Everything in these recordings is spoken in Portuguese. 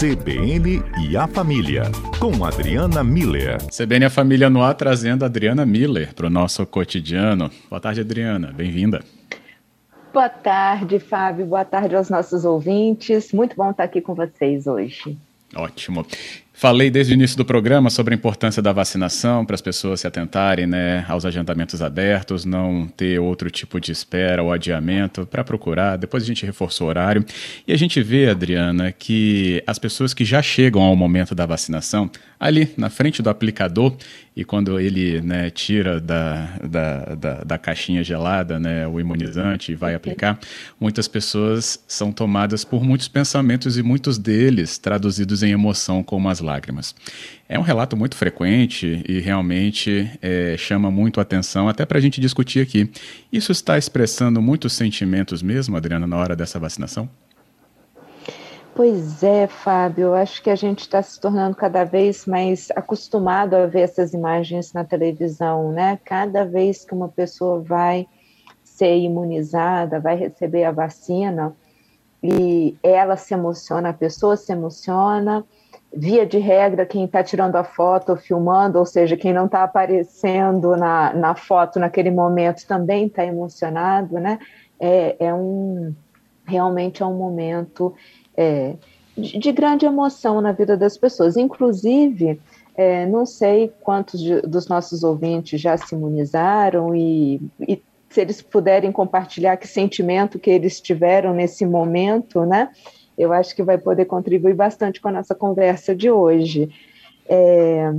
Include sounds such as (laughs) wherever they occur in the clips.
CBN e a Família, com Adriana Miller. CBN e a Família no ar, trazendo a Adriana Miller para o nosso cotidiano. Boa tarde, Adriana. Bem-vinda. Boa tarde, Fábio. Boa tarde aos nossos ouvintes. Muito bom estar aqui com vocês hoje. Ótimo. Falei desde o início do programa sobre a importância da vacinação para as pessoas se atentarem né, aos agendamentos abertos, não ter outro tipo de espera ou adiamento para procurar. Depois a gente reforçou o horário. E a gente vê, Adriana, que as pessoas que já chegam ao momento da vacinação, ali na frente do aplicador, e quando ele né, tira da, da, da, da, caixinha gelada né, o imunizante e vai aplicar, muitas pessoas são tomadas por muitos pensamentos e muitos deles traduzidos em emoção, como as lágrimas. É um relato muito frequente e realmente é, chama muito atenção, até para a gente discutir aqui. Isso está expressando muitos sentimentos mesmo, Adriana, na hora dessa vacinação? Pois é, Fábio, eu acho que a gente está se tornando cada vez mais acostumado a ver essas imagens na televisão, né? Cada vez que uma pessoa vai ser imunizada, vai receber a vacina, e ela se emociona, a pessoa se emociona, via de regra, quem está tirando a foto ou filmando, ou seja, quem não está aparecendo na, na foto naquele momento também está emocionado, né? É, é um realmente é um momento é, de, de, grande emoção na vida das pessoas. Inclusive, é, não sei quantos de, dos nossos ouvintes já se imunizaram e, e se eles puderem compartilhar que sentimento que eles tiveram nesse momento, né? Eu acho que vai poder contribuir bastante com a nossa conversa de hoje. É,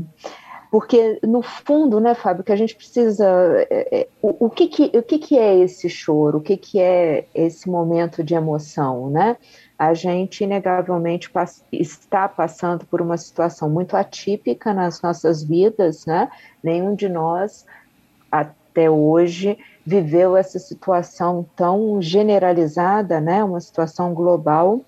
porque, no fundo, né, Fábio, que a gente precisa. É, é, o, o, que, que, o que, que é esse choro? O que, que é esse momento de emoção, né? A gente, inegavelmente, pass está passando por uma situação muito atípica nas nossas vidas, né? Nenhum de nós, até hoje, viveu essa situação tão generalizada, né? Uma situação global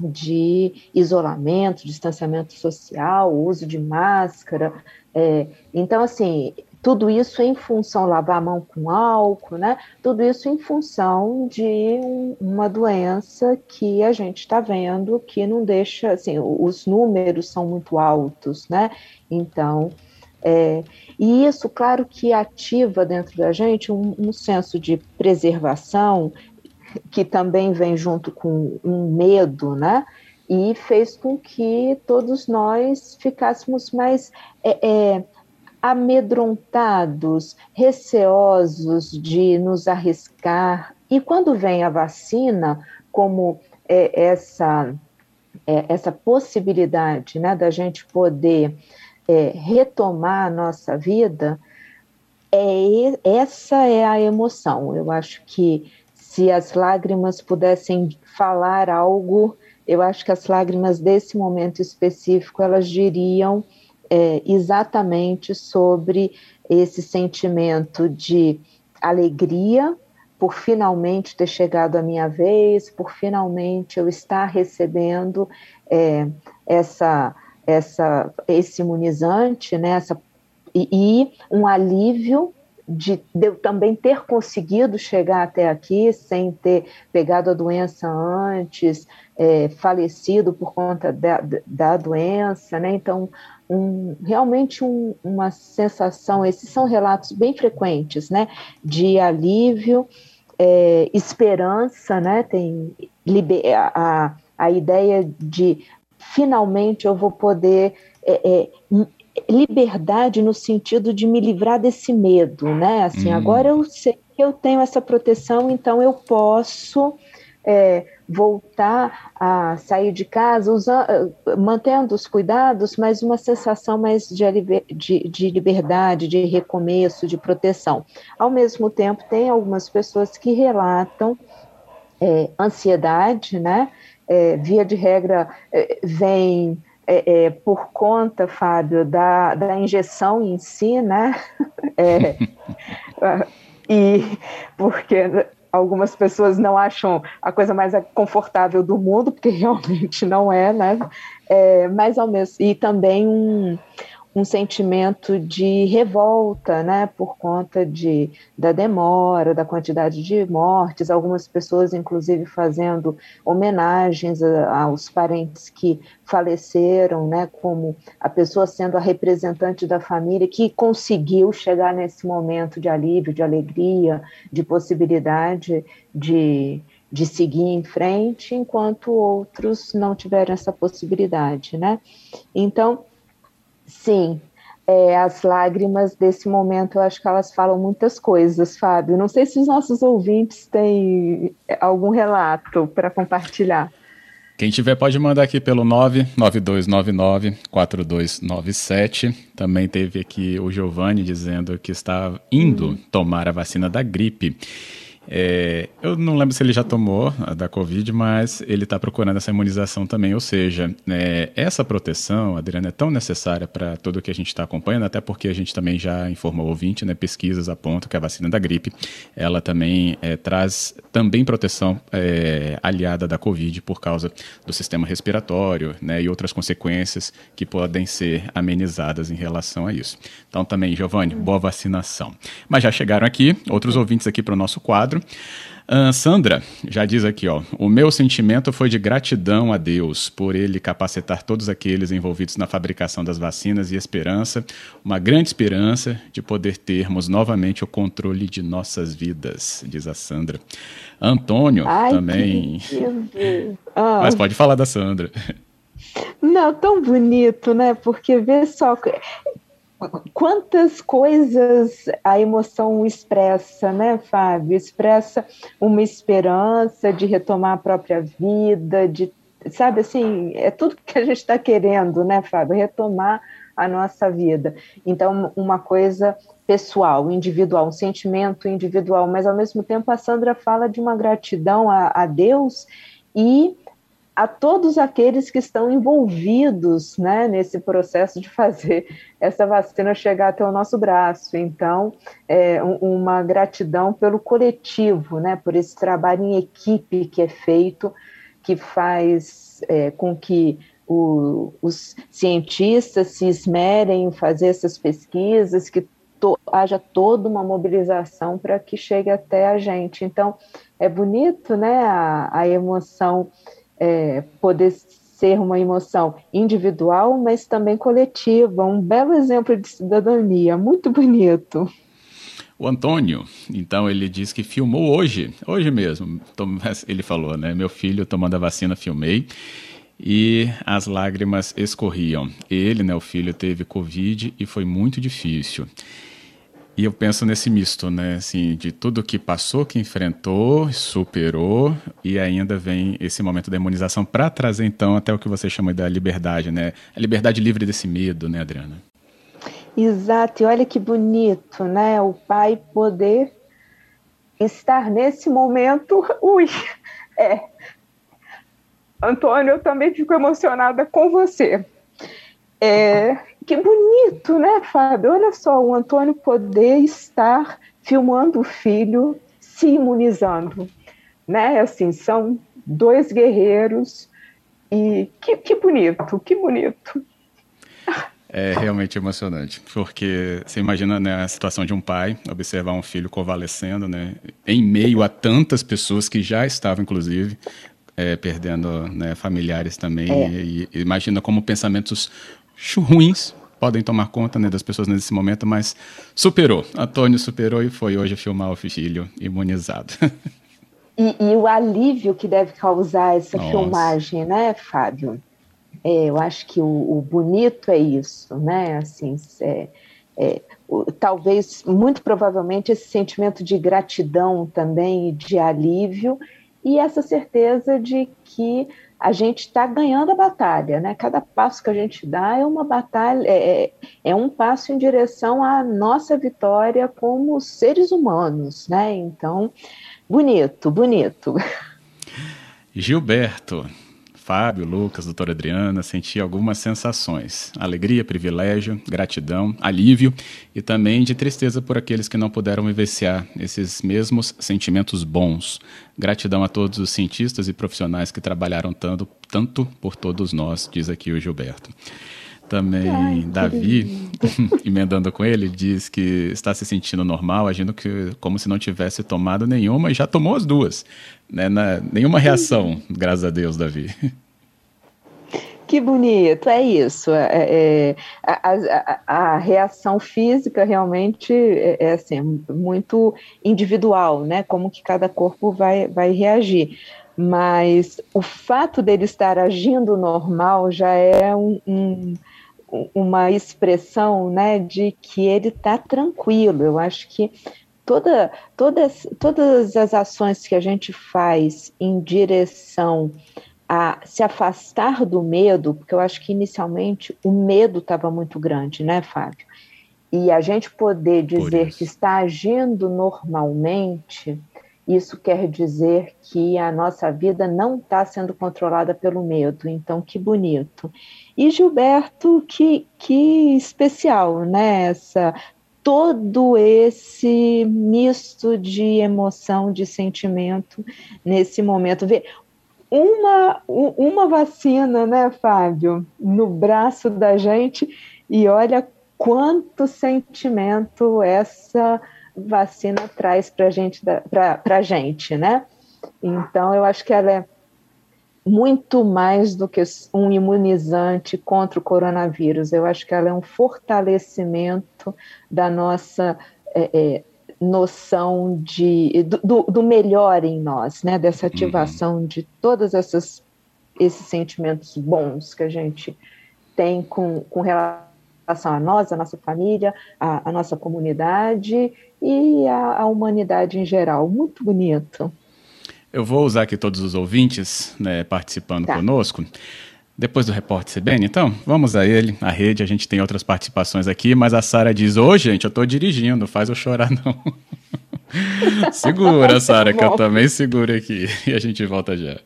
de isolamento, distanciamento social, uso de máscara, é, então, assim, tudo isso em função lavar a mão com álcool, né? Tudo isso em função de um, uma doença que a gente está vendo que não deixa, assim, os números são muito altos, né? Então, é, e isso, claro, que ativa dentro da gente um, um senso de preservação que também vem junto com um medo, né? e fez com que todos nós ficássemos mais é, é, amedrontados, receosos de nos arriscar. E quando vem a vacina, como é, essa, é, essa possibilidade né, da gente poder é, retomar a nossa vida, é, essa é a emoção. Eu acho que se as lágrimas pudessem falar algo eu acho que as lágrimas desse momento específico elas diriam é, exatamente sobre esse sentimento de alegria por finalmente ter chegado a minha vez, por finalmente eu estar recebendo é, essa, essa, esse imunizante, né, essa, e, e um alívio de, de, eu também ter conseguido chegar até aqui sem ter pegado a doença antes, é, falecido por conta da, da doença, né? Então, um, realmente um, uma sensação, esses são relatos bem frequentes, né? De alívio, é, esperança, né? Tem a, a ideia de finalmente eu vou poder é, é liberdade no sentido de me livrar desse medo, né? Assim, hum. agora eu sei que eu tenho essa proteção, então eu posso é, voltar a sair de casa, usando, mantendo os cuidados, mas uma sensação mais de, de, de liberdade, de recomeço, de proteção. Ao mesmo tempo, tem algumas pessoas que relatam é, ansiedade, né? É, via de regra, é, vem é, é, por conta, Fábio, da, da injeção em si, né? (laughs) É, e porque algumas pessoas não acham a coisa mais confortável do mundo, porque (laughs) realmente não é, né? É, mas ao mesmo e também um, um sentimento de revolta, né, por conta de, da demora, da quantidade de mortes, algumas pessoas, inclusive, fazendo homenagens aos parentes que faleceram, né, como a pessoa sendo a representante da família que conseguiu chegar nesse momento de alívio, de alegria, de possibilidade de, de seguir em frente, enquanto outros não tiveram essa possibilidade, né? Então, Sim, é, as lágrimas desse momento, eu acho que elas falam muitas coisas, Fábio. Não sei se os nossos ouvintes têm algum relato para compartilhar. Quem tiver pode mandar aqui pelo 99299-4297. Também teve aqui o Giovanni dizendo que está indo uhum. tomar a vacina da gripe. É, eu não lembro se ele já tomou a da Covid, mas ele está procurando essa imunização também. Ou seja, é, essa proteção, Adriana, é tão necessária para tudo o que a gente está acompanhando, até porque a gente também já informou o ouvinte, né, pesquisas apontam que a vacina da gripe, ela também é, traz também proteção é, aliada da Covid por causa do sistema respiratório né, e outras consequências que podem ser amenizadas em relação a isso. Então também, Giovanni, boa vacinação. Mas já chegaram aqui outros ouvintes aqui para o nosso quadro. Uh, Sandra já diz aqui, ó, o meu sentimento foi de gratidão a Deus por ele capacitar todos aqueles envolvidos na fabricação das vacinas e esperança, uma grande esperança de poder termos novamente o controle de nossas vidas, diz a Sandra. Antônio Ai, também. Ah. (laughs) Mas pode falar da Sandra. Não, tão bonito, né? Porque vê só, quantas coisas a emoção expressa, né, Fábio? Expressa uma esperança de retomar a própria vida, de, sabe assim, é tudo que a gente está querendo, né, Fábio? Retomar a nossa vida. Então, uma coisa pessoal, individual, um sentimento individual, mas ao mesmo tempo a Sandra fala de uma gratidão a, a Deus e a todos aqueles que estão envolvidos né, nesse processo de fazer (laughs) essa vacina chegar até o nosso braço. Então, é, uma gratidão pelo coletivo, né, por esse trabalho em equipe que é feito, que faz é, com que o, os cientistas se esmerem em fazer essas pesquisas, que to, haja toda uma mobilização para que chegue até a gente. Então, é bonito né, a, a emoção é, poder ser uma emoção individual, mas também coletiva, um belo exemplo de cidadania, muito bonito. O Antônio, então, ele diz que filmou hoje, hoje mesmo. Ele falou, né? Meu filho tomando a vacina, filmei e as lágrimas escorriam. Ele, né, o filho, teve Covid e foi muito difícil. E eu penso nesse misto, né? Assim, de tudo que passou, que enfrentou, superou, e ainda vem esse momento da imunização para trazer, então, até o que você chama da liberdade, né? A liberdade livre desse medo, né, Adriana? Exato, e olha que bonito, né? O pai poder estar nesse momento. (laughs) Ui, é. Antônio, eu também fico emocionada com você. É, que bonito, né, Fábio? Olha só, o Antônio poder estar filmando o filho se imunizando, né? Assim, são dois guerreiros e que, que bonito, que bonito. É realmente emocionante, porque você imagina né, a situação de um pai observar um filho convalescendo, né, em meio a tantas pessoas que já estavam, inclusive, é, perdendo né, familiares também. É. E, e, imagina como pensamentos ruins podem tomar conta né, das pessoas nesse momento, mas superou. Antônio superou e foi hoje filmar o filho imunizado. E, e o alívio que deve causar essa Nossa. filmagem, né, Fábio? É, eu acho que o, o, bonito é isso, né? Assim, é, é, o, talvez, muito provavelmente, esse sentimento de gratidão também de alívio e essa certeza de que a gente está ganhando a batalha, né? Cada passo que a gente dá é uma batalha, é, é, é um passo em direção à nossa vitória como seres humanos, né? Então, bonito, bonito. Gilberto, Fábio, Lucas, doutora Adriana, senti algumas sensações: alegria, privilégio, gratidão, alívio e também de tristeza por aqueles que não puderam vivenciar esses mesmos sentimentos bons. Gratidão a todos os cientistas e profissionais que trabalharam tanto, tanto por todos nós, diz aqui o Gilberto. Também Ai, Davi, (laughs) emendando com ele, diz que está se sentindo normal, agindo que, como se não tivesse tomado nenhuma e já tomou as duas. Né? Na, nenhuma reação, graças a Deus, Davi. Que bonito, é isso. É, é, a, a, a, reação física realmente é, é, assim, muito individual, né? Como que cada corpo vai, vai reagir. Mas o fato dele estar agindo normal já é um, um uma expressão né, de que ele está tranquilo. Eu acho que toda, todas, todas as ações que a gente faz em direção a se afastar do medo, porque eu acho que inicialmente o medo estava muito grande, né, Fábio? E a gente poder dizer que está agindo normalmente, isso quer dizer que a nossa vida não está sendo controlada pelo medo. Então, que bonito. E Gilberto, que, que especial, né? Essa, todo esse misto de emoção, de sentimento nesse momento. Vê, uma, uma vacina, né, Fábio, no braço da gente, e olha quanto sentimento essa vacina traz para gente, a gente, né? Então, eu acho que ela é muito mais do que um imunizante contra o coronavírus. Eu acho que ela é um fortalecimento da nossa é, é, noção de, do, do, melhor em nós, né? Dessa uhum. ativação uhum. de todos esses sentimentos bons que a gente tem com, com relação a nós, a nossa família, a, a nossa comunidade e a, a humanidade em geral. Muito bonito. Eu vou usar aqui todos os ouvintes né, participando tá. conosco. Depois do repórter CBN, então, vamos a ele, a rede, a gente tem outras participações aqui, mas a Sara diz, ô gente, eu tô dirigindo, faz eu chorar não. (laughs) Segura, (laughs) Sara, que eu também seguro aqui. E a gente volta já.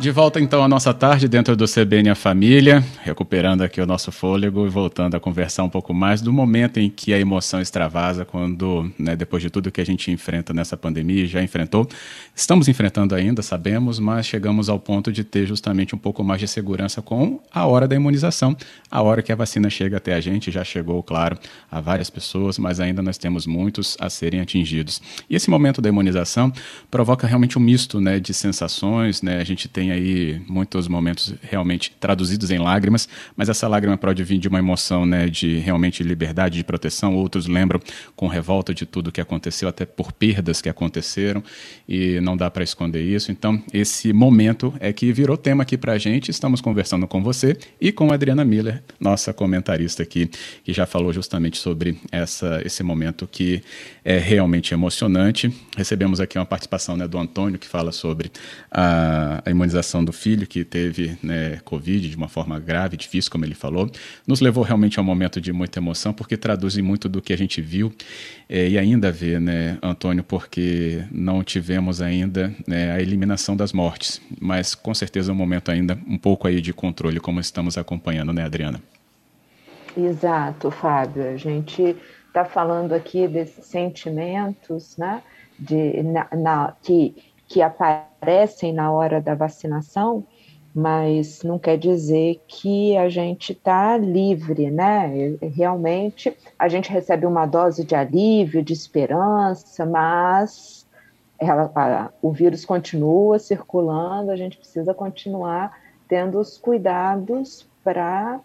De volta então à nossa tarde dentro do CBN A Família, recuperando aqui o nosso fôlego e voltando a conversar um pouco mais do momento em que a emoção extravasa quando, né, depois de tudo que a gente enfrenta nessa pandemia, já enfrentou, estamos enfrentando ainda, sabemos, mas chegamos ao ponto de ter justamente um pouco mais de segurança com a hora da imunização, a hora que a vacina chega até a gente, já chegou, claro, a várias pessoas, mas ainda nós temos muitos a serem atingidos. E esse momento da imunização provoca realmente um misto, né, de sensações, né, a gente tem aí muitos momentos realmente traduzidos em lágrimas, mas essa lágrima pode vir de uma emoção né, de realmente liberdade, de proteção. Outros lembram com revolta de tudo que aconteceu, até por perdas que aconteceram, e não dá para esconder isso. Então, esse momento é que virou tema aqui para a gente. Estamos conversando com você e com a Adriana Miller, nossa comentarista aqui, que já falou justamente sobre essa, esse momento que é realmente emocionante. Recebemos aqui uma participação né, do Antônio, que fala sobre a, a imunização do filho, que teve né, Covid de uma forma grave, difícil, como ele falou, nos levou realmente a um momento de muita emoção, porque traduz muito do que a gente viu é, e ainda vê, né, Antônio, porque não tivemos ainda né, a eliminação das mortes, mas com certeza um momento ainda um pouco aí de controle, como estamos acompanhando, né, Adriana? Exato, Fábio. A gente está falando aqui desses sentimentos, né, de, na, na, que que aparecem na hora da vacinação, mas não quer dizer que a gente está livre, né? Realmente a gente recebe uma dose de alívio, de esperança, mas ela, a, o vírus continua circulando, a gente precisa continuar tendo os cuidados para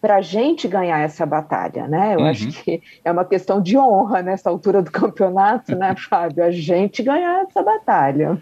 para a gente ganhar essa batalha, né? Eu uhum. acho que é uma questão de honra nessa altura do campeonato, né, (laughs) Fábio? A gente ganhar essa batalha.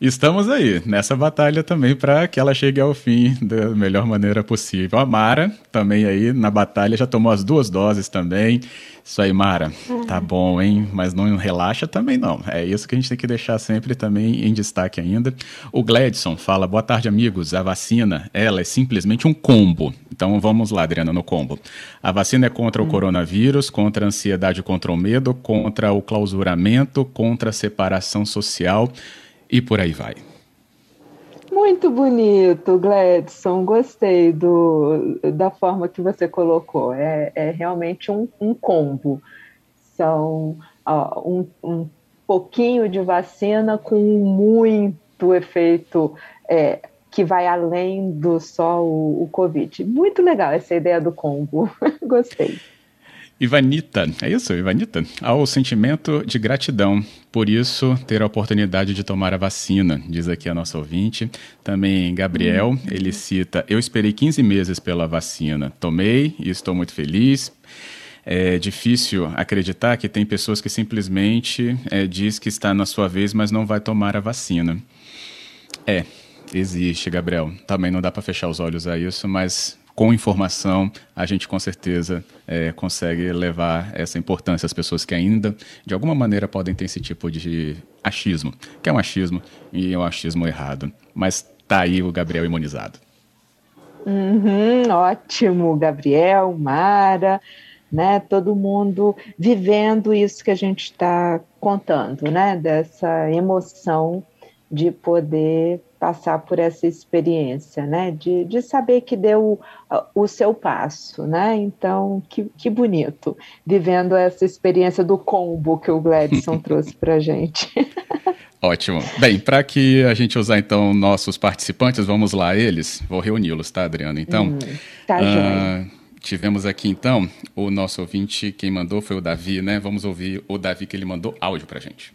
Estamos aí, nessa batalha também para que ela chegue ao fim da melhor maneira possível. A Mara também aí na batalha já tomou as duas doses também. Isso aí, Mara. Tá bom, hein? Mas não relaxa também não. É isso que a gente tem que deixar sempre também em destaque ainda. O Gladson fala: "Boa tarde, amigos. A vacina, ela é simplesmente um combo. Então vamos lá, Adriana, no combo. A vacina é contra o hum. coronavírus, contra a ansiedade, contra o medo, contra o clausuramento, contra a separação social e por aí vai. Muito bonito, Gladson. Gostei do, da forma que você colocou. É, é realmente um, um combo. São ó, um, um pouquinho de vacina com muito efeito é, que vai além do só o, o Covid. Muito legal essa ideia do combo. (laughs) Gostei. Ivanita, é isso, Ivanita? Ao sentimento de gratidão, por isso ter a oportunidade de tomar a vacina, diz aqui a nossa ouvinte. Também Gabriel, hum. ele cita: Eu esperei 15 meses pela vacina, tomei e estou muito feliz. É difícil acreditar que tem pessoas que simplesmente é, diz que está na sua vez, mas não vai tomar a vacina. É, existe, Gabriel. Também não dá para fechar os olhos a isso, mas com informação, a gente com certeza é, consegue levar essa importância às pessoas que ainda, de alguma maneira, podem ter esse tipo de achismo, que é um achismo e é um achismo errado. Mas tá aí o Gabriel imunizado. Uhum, ótimo, Gabriel, Mara, né? Todo mundo vivendo isso que a gente está contando, né? Dessa emoção de poder passar por essa experiência, né? De, de saber que deu o, o seu passo, né? Então, que, que bonito, vivendo essa experiência do combo que o Gladson (laughs) trouxe para a gente. Ótimo. Bem, para que a gente usar então nossos participantes, vamos lá eles. Vou reuni-los, tá, Adriana? Então, hum, tá uh, tivemos aqui então o nosso ouvinte, quem mandou foi o Davi, né? Vamos ouvir o Davi que ele mandou áudio para gente.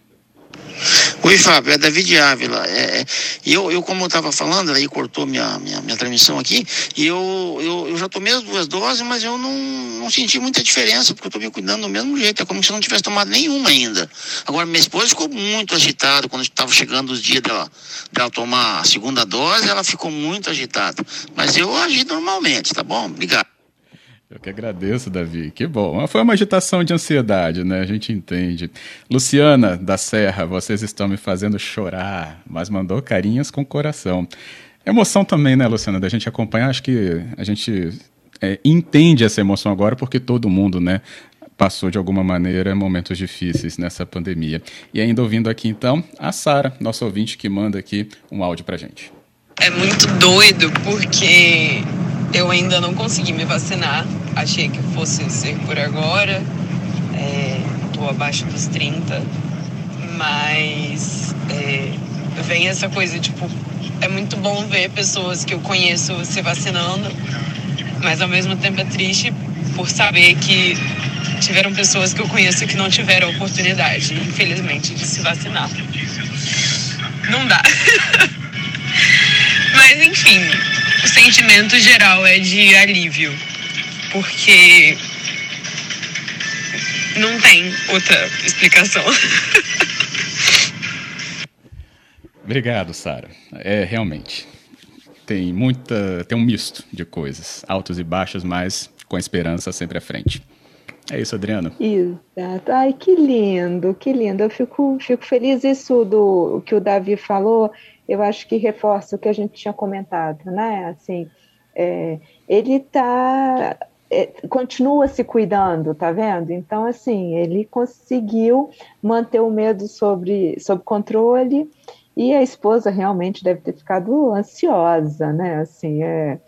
Oi, Fábio, é David Ávila. É, é eu, eu, como eu estava falando, aí cortou minha, minha, minha transmissão aqui, e eu, eu, eu já tomei as duas doses, mas eu não, não senti muita diferença, porque eu estou me cuidando do mesmo jeito. É como se eu não tivesse tomado nenhuma ainda. Agora, minha esposa ficou muito agitada quando estava chegando os dias dela, dela tomar a segunda dose, ela ficou muito agitada. Mas eu agi normalmente, tá bom? Obrigado. Eu que agradeço, Davi. Que bom. Foi uma agitação de ansiedade, né? A gente entende. Luciana da Serra, vocês estão me fazendo chorar, mas mandou carinhos com coração. Emoção também, né, Luciana, da gente acompanhar. Acho que a gente é, entende essa emoção agora porque todo mundo, né, passou de alguma maneira momentos difíceis nessa pandemia. E ainda ouvindo aqui então a Sara, nossa ouvinte que manda aqui um áudio pra gente. É muito doido porque eu ainda não consegui me vacinar. Achei que fosse ser por agora. Estou é, abaixo dos 30. Mas é, vem essa coisa, tipo, é muito bom ver pessoas que eu conheço se vacinando. Mas ao mesmo tempo é triste por saber que tiveram pessoas que eu conheço que não tiveram oportunidade, infelizmente, de se vacinar. Não dá. (laughs) Mas enfim, o sentimento geral é de alívio, porque não tem outra explicação. Obrigado, Sara. É realmente tem muita, tem um misto de coisas, altos e baixos, mas com a esperança sempre à frente. É isso, Adriano. Exato. Ai, que lindo, que lindo. Eu fico, fico feliz isso do que o Davi falou eu acho que reforça o que a gente tinha comentado, né? Assim, é, ele tá é, continua se cuidando, tá vendo? Então, assim, ele conseguiu manter o medo sobre, sob controle e a esposa realmente deve ter ficado ansiosa, né? Assim, é,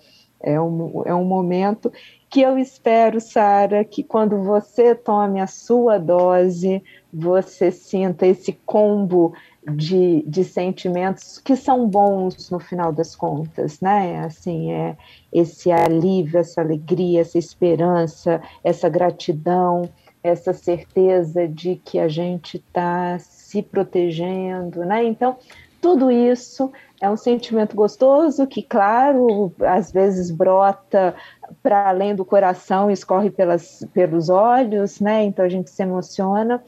é, um, é um momento que eu espero, Sara, que quando você tome a sua dose, você sinta esse combo de, de sentimentos que são bons no final das contas, né? Assim, é esse alívio, essa alegria, essa esperança, essa gratidão, essa certeza de que a gente está se protegendo, né? Então, tudo isso é um sentimento gostoso que, claro, às vezes brota para além do coração, escorre pelas, pelos olhos, né? Então a gente se emociona,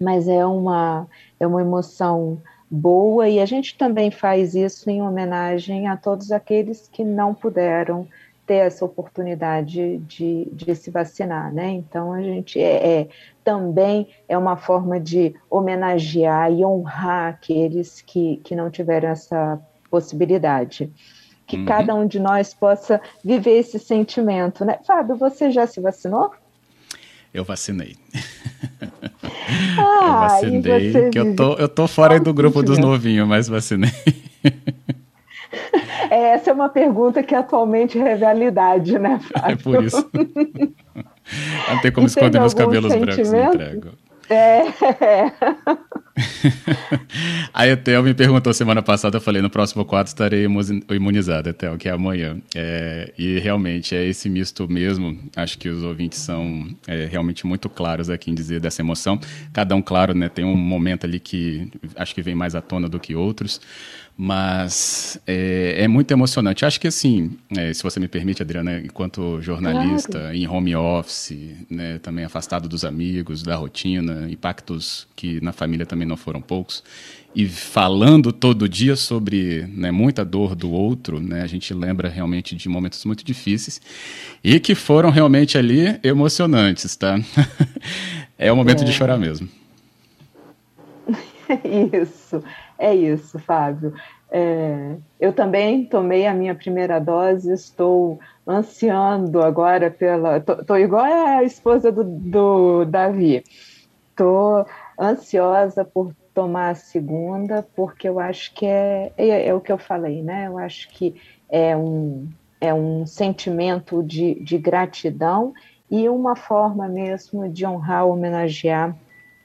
mas é uma, é uma emoção boa e a gente também faz isso em homenagem a todos aqueles que não puderam ter essa oportunidade de, de se vacinar, né? Então a gente é, é, também é uma forma de homenagear e honrar aqueles que, que não tiveram essa possibilidade. Que uhum. cada um de nós possa viver esse sentimento, né? Fábio, você já se vacinou? Eu vacinei. (laughs) Ah, eu vacinei. Que eu, tô, eu tô fora do grupo dos novinhos, mas vacinei. (laughs) É, essa é uma pergunta que atualmente é realidade, né, Fábio? (laughs) É por isso. (laughs) Não tem como e esconder meus cabelos brancos, me entrego. É, é. a Etel me perguntou semana passada, eu falei, no próximo quadro estarei imunizado, Etel, que é amanhã. É, e realmente é esse misto mesmo, acho que os ouvintes são é, realmente muito claros aqui em dizer dessa emoção. Cada um, claro, né, tem um momento ali que acho que vem mais à tona do que outros, mas é, é, muito emocionante. Acho que assim, é, se você me permite, Adriana, enquanto jornalista claro. em home office, né, também afastado dos amigos, da rotina, impactos que na família também não foram poucos, e falando todo dia sobre né, muita dor do outro, né, a gente lembra realmente de momentos muito difíceis e que foram realmente ali emocionantes, tá? (laughs) é o momento é. de chorar mesmo. (laughs) Isso. É isso, Fábio. É, eu também tomei a minha primeira dose, estou ansiando agora pela. Estou igual a esposa do, do Davi. Estou ansiosa por tomar a segunda, porque eu acho que é, é, é, o que eu falei, né? Eu acho que é um, é um sentimento de, de gratidão e uma forma mesmo de honrar, homenagear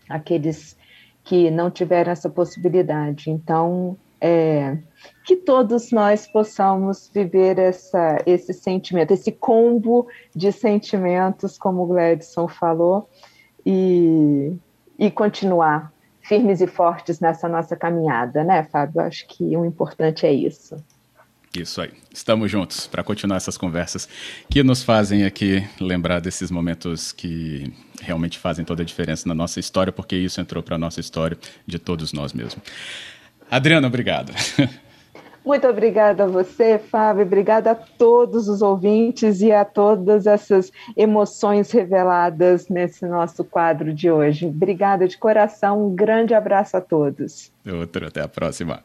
aqueles que não tiveram essa possibilidade. Então, é, que todos nós possamos viver essa, esse sentimento, esse combo de sentimentos, como o Gladson falou, e, e continuar firmes e fortes nessa nossa caminhada, né, Fábio? Acho que o importante é isso. Isso aí. Estamos juntos para continuar essas conversas que nos fazem aqui lembrar desses momentos que realmente fazem toda a diferença na nossa história, porque isso entrou para a nossa história de todos nós mesmos. Adriana, obrigado. (laughs) Muito obrigada a você, Fábio. Obrigada a todos os ouvintes e a todas essas emoções reveladas nesse nosso quadro de hoje. Obrigada de coração. Um grande abraço a todos. Outro, até a próxima.